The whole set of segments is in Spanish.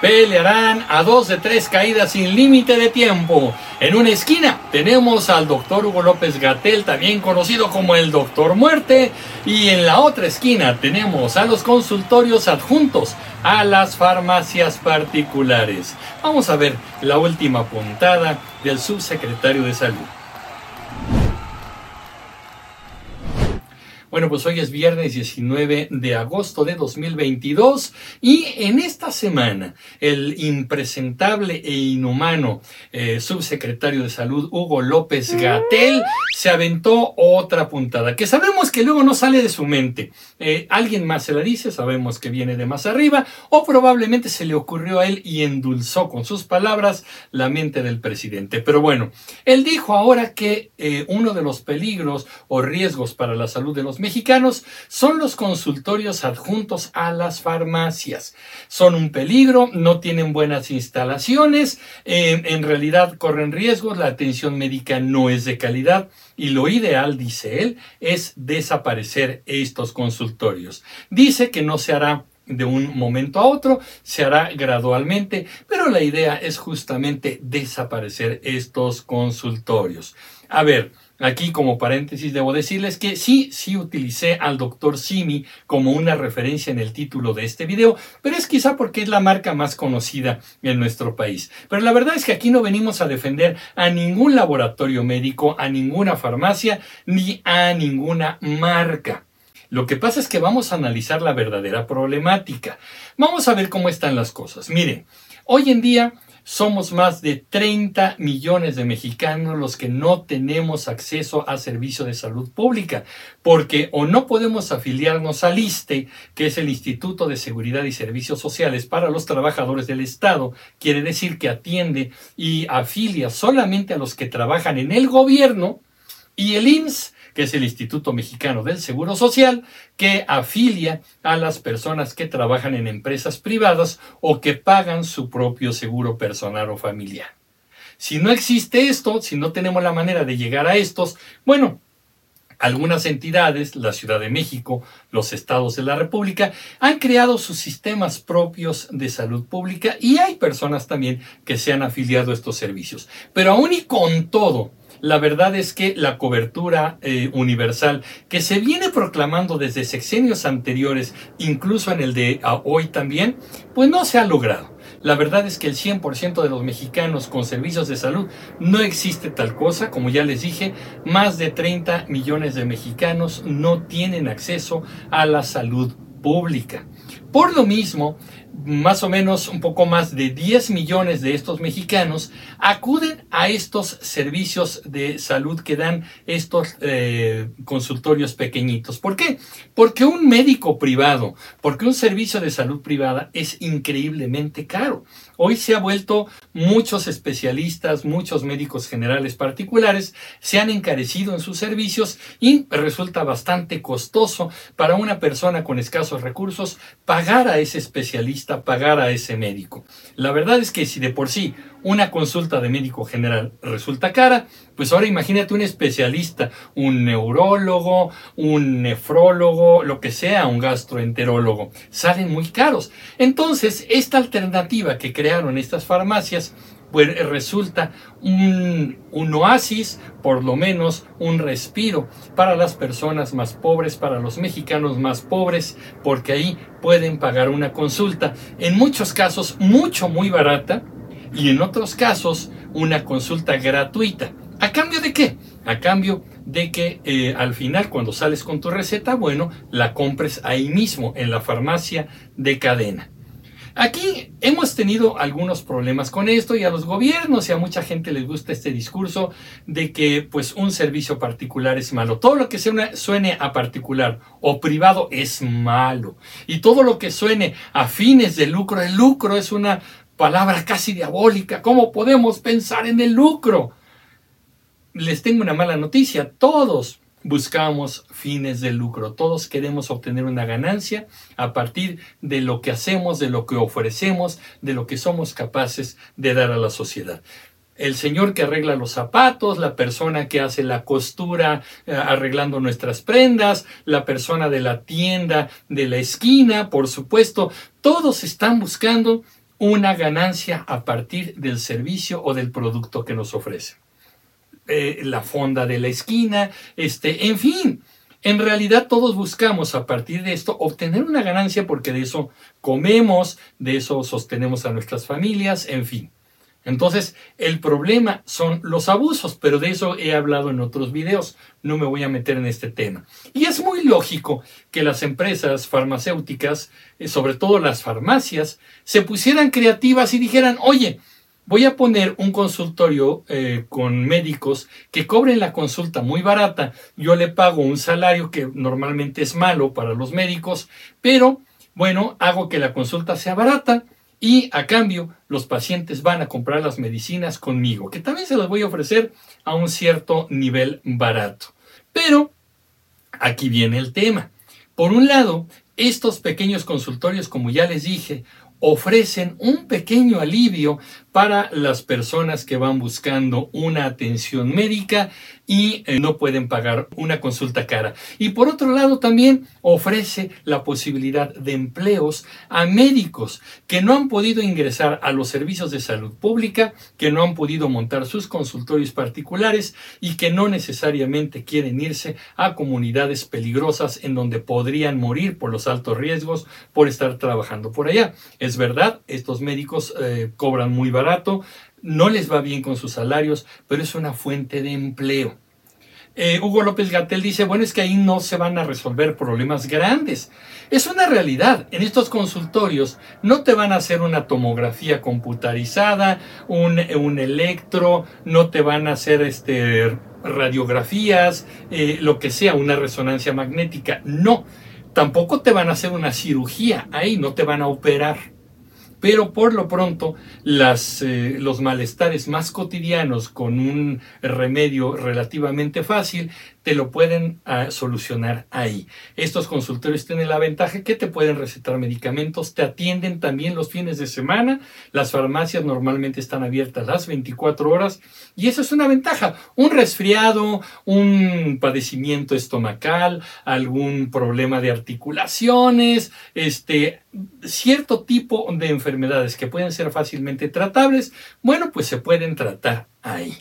Pelearán a dos de tres caídas sin límite de tiempo. En una esquina tenemos al doctor Hugo López Gatel, también conocido como el doctor Muerte. Y en la otra esquina tenemos a los consultorios adjuntos a las farmacias particulares. Vamos a ver la última puntada del subsecretario de Salud. Bueno, pues hoy es viernes 19 de agosto de 2022 y en esta semana el impresentable e inhumano eh, subsecretario de salud Hugo López Gatel se aventó otra puntada que sabemos que luego no sale de su mente. Eh, alguien más se la dice, sabemos que viene de más arriba o probablemente se le ocurrió a él y endulzó con sus palabras la mente del presidente. Pero bueno, él dijo ahora que eh, uno de los peligros o riesgos para la salud de los mexicanos son los consultorios adjuntos a las farmacias. Son un peligro, no tienen buenas instalaciones, eh, en realidad corren riesgos, la atención médica no es de calidad y lo ideal, dice él, es desaparecer estos consultorios. Dice que no se hará de un momento a otro, se hará gradualmente, pero la idea es justamente desaparecer estos consultorios. A ver, Aquí como paréntesis debo decirles que sí, sí utilicé al doctor Simi como una referencia en el título de este video, pero es quizá porque es la marca más conocida en nuestro país. Pero la verdad es que aquí no venimos a defender a ningún laboratorio médico, a ninguna farmacia, ni a ninguna marca. Lo que pasa es que vamos a analizar la verdadera problemática. Vamos a ver cómo están las cosas. Miren, hoy en día somos más de 30 millones de mexicanos los que no tenemos acceso a servicio de salud pública, porque o no podemos afiliarnos al ISTE, que es el Instituto de Seguridad y Servicios Sociales para los Trabajadores del Estado, quiere decir que atiende y afilia solamente a los que trabajan en el gobierno, y el IMSS, que es el Instituto Mexicano del Seguro Social, que afilia a las personas que trabajan en empresas privadas o que pagan su propio seguro personal o familiar. Si no existe esto, si no tenemos la manera de llegar a estos, bueno, algunas entidades, la Ciudad de México, los estados de la República, han creado sus sistemas propios de salud pública y hay personas también que se han afiliado a estos servicios. Pero aún y con todo, la verdad es que la cobertura eh, universal que se viene proclamando desde sexenios anteriores, incluso en el de hoy también, pues no se ha logrado. La verdad es que el 100% de los mexicanos con servicios de salud no existe tal cosa. Como ya les dije, más de 30 millones de mexicanos no tienen acceso a la salud pública. Por lo mismo, más o menos un poco más de 10 millones de estos mexicanos acuden a estos servicios de salud que dan estos eh, consultorios pequeñitos. ¿Por qué? Porque un médico privado, porque un servicio de salud privada es increíblemente caro. Hoy se ha vuelto muchos especialistas, muchos médicos generales particulares se han encarecido en sus servicios y resulta bastante costoso para una persona con escasos recursos pagar a ese especialista, pagar a ese médico. La verdad es que si de por sí una consulta de médico general resulta cara, pues ahora imagínate un especialista, un neurólogo, un nefrólogo, lo que sea, un gastroenterólogo. Salen muy caros. Entonces, esta alternativa que crearon estas farmacias, pues resulta un, un, oasis, por lo menos un respiro para las personas más pobres, para los mexicanos más pobres, porque ahí pueden pagar una consulta, en muchos casos mucho, muy barata, y en otros casos una consulta gratuita. ¿A cambio de qué? A cambio de que eh, al final cuando sales con tu receta, bueno, la compres ahí mismo en la farmacia de cadena. Aquí hemos tenido algunos problemas con esto y a los gobiernos y a mucha gente les gusta este discurso de que pues un servicio particular es malo. Todo lo que suene a particular o privado es malo. Y todo lo que suene a fines de lucro, el lucro es una palabra casi diabólica. ¿Cómo podemos pensar en el lucro? Les tengo una mala noticia. Todos buscamos fines de lucro. Todos queremos obtener una ganancia a partir de lo que hacemos, de lo que ofrecemos, de lo que somos capaces de dar a la sociedad. El señor que arregla los zapatos, la persona que hace la costura eh, arreglando nuestras prendas, la persona de la tienda de la esquina, por supuesto, todos están buscando una ganancia a partir del servicio o del producto que nos ofrecen. Eh, la fonda de la esquina, este, en fin, en realidad todos buscamos a partir de esto obtener una ganancia porque de eso comemos, de eso sostenemos a nuestras familias, en fin. Entonces, el problema son los abusos, pero de eso he hablado en otros videos, no me voy a meter en este tema. Y es muy lógico que las empresas farmacéuticas, eh, sobre todo las farmacias, se pusieran creativas y dijeran, oye, voy a poner un consultorio eh, con médicos que cobren la consulta muy barata, yo le pago un salario que normalmente es malo para los médicos, pero bueno, hago que la consulta sea barata y a cambio los pacientes van a comprar las medicinas conmigo, que también se las voy a ofrecer a un cierto nivel barato. Pero aquí viene el tema. Por un lado, estos pequeños consultorios, como ya les dije, ofrecen un pequeño alivio para las personas que van buscando una atención médica y eh, no pueden pagar una consulta cara. Y por otro lado también ofrece la posibilidad de empleos a médicos que no han podido ingresar a los servicios de salud pública, que no han podido montar sus consultorios particulares y que no necesariamente quieren irse a comunidades peligrosas en donde podrían morir por los altos riesgos por estar trabajando por allá. Es verdad, estos médicos eh, cobran muy barato no les va bien con sus salarios, pero es una fuente de empleo. Eh, Hugo López Gatel dice, bueno, es que ahí no se van a resolver problemas grandes. Es una realidad. En estos consultorios no te van a hacer una tomografía computarizada, un, electro, no te van a hacer este, radiografías, eh, lo que sea, una resonancia magnética. No. Tampoco te van a hacer una cirugía ahí, no te van a operar pero por lo pronto eh, los malestares más cotidianos con un remedio relativamente fácil te lo pueden ah, solucionar ahí. Estos consultorios tienen la ventaja que te pueden recetar medicamentos, te atienden también los fines de semana, las farmacias normalmente están abiertas las 24 horas y eso es una ventaja. Un resfriado, un padecimiento estomacal, algún problema de articulaciones, este, cierto tipo de enfermedades que pueden ser fácilmente tratables, bueno, pues se pueden tratar ahí.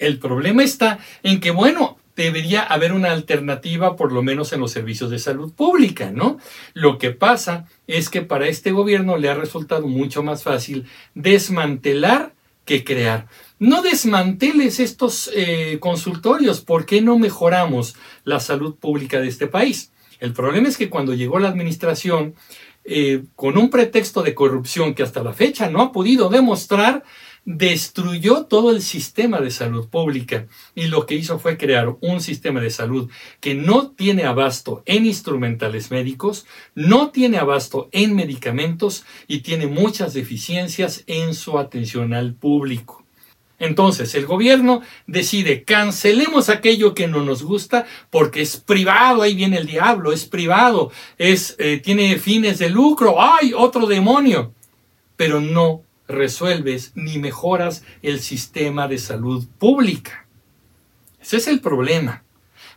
El problema está en que, bueno, debería haber una alternativa, por lo menos en los servicios de salud pública, ¿no? Lo que pasa es que para este gobierno le ha resultado mucho más fácil desmantelar que crear. No desmanteles estos eh, consultorios, ¿por qué no mejoramos la salud pública de este país? El problema es que cuando llegó la administración, eh, con un pretexto de corrupción que hasta la fecha no ha podido demostrar, destruyó todo el sistema de salud pública y lo que hizo fue crear un sistema de salud que no tiene abasto en instrumentales médicos, no tiene abasto en medicamentos y tiene muchas deficiencias en su atención al público. Entonces el gobierno decide cancelemos aquello que no nos gusta porque es privado, ahí viene el diablo, es privado, es, eh, tiene fines de lucro, ¡ay, otro demonio! Pero no resuelves ni mejoras el sistema de salud pública. Ese es el problema.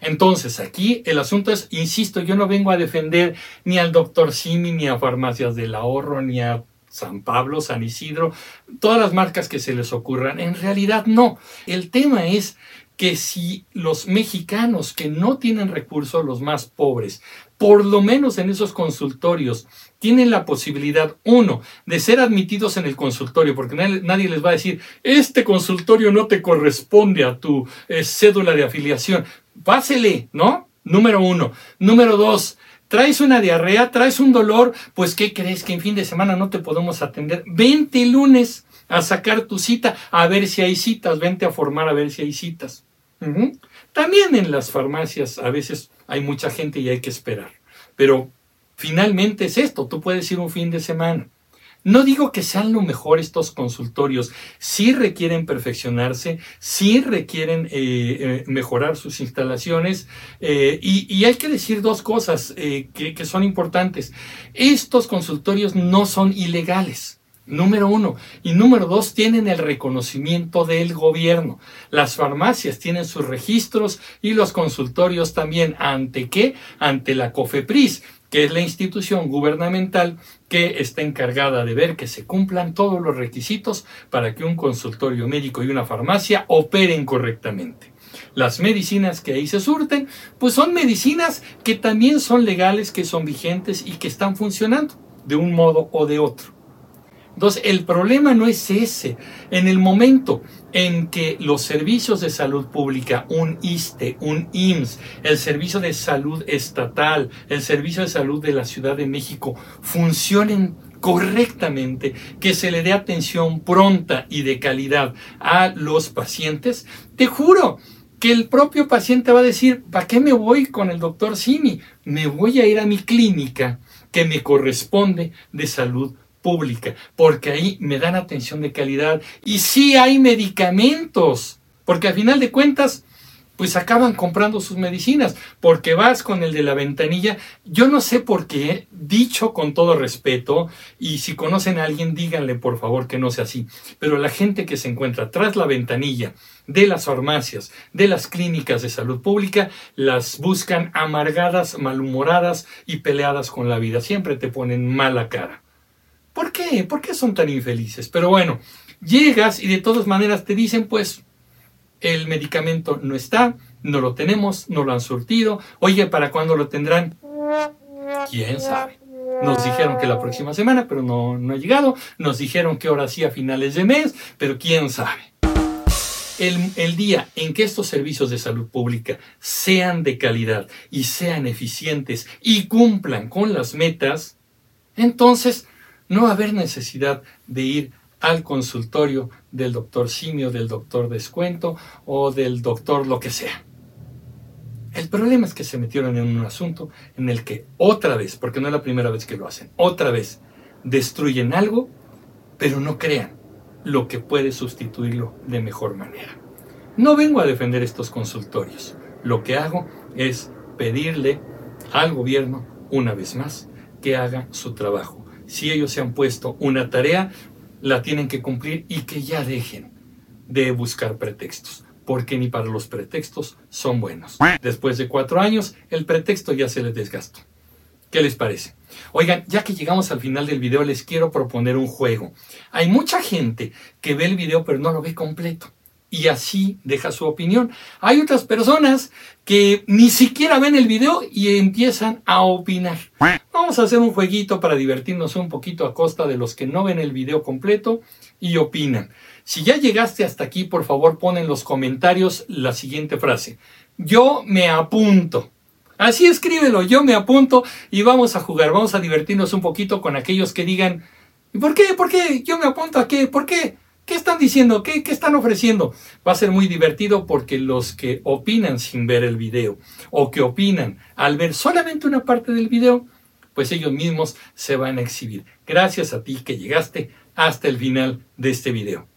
Entonces, aquí el asunto es, insisto, yo no vengo a defender ni al doctor Simi, ni a Farmacias del Ahorro, ni a San Pablo, San Isidro, todas las marcas que se les ocurran. En realidad no. El tema es que si los mexicanos que no tienen recursos, los más pobres, por lo menos en esos consultorios, tienen la posibilidad, uno, de ser admitidos en el consultorio, porque nadie, les va a decir, este consultorio no te corresponde a tu eh, cédula de afiliación. Pásele, ¿no? Número uno. Número dos, traes una diarrea, traes un dolor, pues ¿qué crees que en fin de semana no te podemos atender? Vente el lunes a sacar tu cita, a ver si hay citas, vente a formar a ver si hay citas. También en las farmacias a veces hay mucha gente y hay que esperar. Pero finalmente es esto, tú puedes ir un fin de semana. No digo que sean lo mejor estos consultorios, sí requieren perfeccionarse, sí requieren eh, eh, mejorar sus instalaciones eh, y, hay que decir dos cosas que, que son importantes. Estos consultorios no son ilegales. Número uno. Y número dos, tienen el reconocimiento del gobierno. Las farmacias tienen sus registros y los consultorios también. ¿Ante qué? Ante la COFEPRIS, que es la institución gubernamental que está encargada de ver que se cumplan todos los requisitos para que un consultorio médico y una farmacia operen correctamente. Las medicinas que ahí se surten, pues son medicinas que también son legales, que son vigentes y que están funcionando de un modo o de otro. Entonces, el problema no es ese. En el momento en que los servicios de salud pública, un ISTE, un IMSS, el servicio de salud estatal, el servicio de salud de la Ciudad de México, funcionen correctamente, que se le dé atención pronta y de calidad a los pacientes, te juro que el propio paciente va a decir, ¿para qué me voy con el doctor Simi? Me voy a ir a mi clínica que me corresponde de salud pública, porque ahí me dan atención de calidad y sí hay medicamentos, porque al final de cuentas, pues acaban comprando sus medicinas, porque vas con el de la ventanilla. Yo no sé por qué, dicho con todo respeto, y si conocen a alguien, díganle por favor que no sea así, pero la gente que se encuentra tras la ventanilla de las farmacias, de las clínicas de salud pública, las buscan amargadas, malhumoradas y peleadas con la vida. Siempre te ponen mala cara. ¿Por qué? ¿Por qué son tan infelices? Pero bueno, llegas y de todas maneras te dicen, pues, el medicamento no está, no lo tenemos, no lo han surtido. Oye, ¿para cuándo lo tendrán? ¿Quién sabe? Nos dijeron que la próxima semana, pero no, no ha llegado. Nos dijeron que ahora sí a finales de mes, pero quién sabe. El, el, día en que estos servicios de salud pública sean de calidad y sean eficientes y cumplan con las metas, entonces no va a haber necesidad de ir al consultorio del doctor Simio, del doctor Descuento o del doctor lo que sea. El problema es que se metieron en un asunto en el que otra vez, porque no es la primera vez que lo hacen, otra vez destruyen algo, pero no crean lo que puede sustituirlo de mejor manera. No vengo a defender estos consultorios. Lo que hago es pedirle al gobierno, una vez más, que haga su trabajo si ellos se han puesto una tarea, la tienen que cumplir y que ya dejen de buscar pretextos, porque ni para los pretextos son buenos. Después de cuatro años, el pretexto ya se les desgastó. ¿Qué les parece? Oigan, ya que llegamos al final del video, les quiero proponer un juego. Hay mucha gente que ve el video pero no lo ve completo y así deja su opinión. Hay otras personas que ni siquiera ven el video y empiezan a opinar. Vamos a hacer un jueguito para divertirnos un poquito a costa de los que no ven el video completo y opinan. Si ya llegaste hasta aquí, por favor pon en los comentarios la siguiente frase. Yo me apunto. Así escríbelo, yo me apunto y vamos a jugar, vamos a divertirnos un poquito con aquellos que digan, ¿y por qué? ¿Por qué? Yo me apunto a qué? ¿Por qué? ¿Qué están diciendo? ¿Qué, ¿Qué, están ofreciendo? Va a ser muy divertido porque los que opinan sin ver el video o que opinan al ver solamente una parte del video, pues ellos mismos se van a exhibir. Gracias a ti que llegaste hasta el final de este video.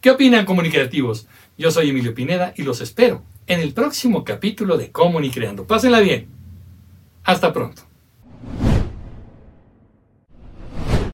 ¿Qué opinan comunicativos? Yo soy Emilio Pineda y los espero en el próximo capítulo de Comunicreando. Pásenla bien. Hasta pronto.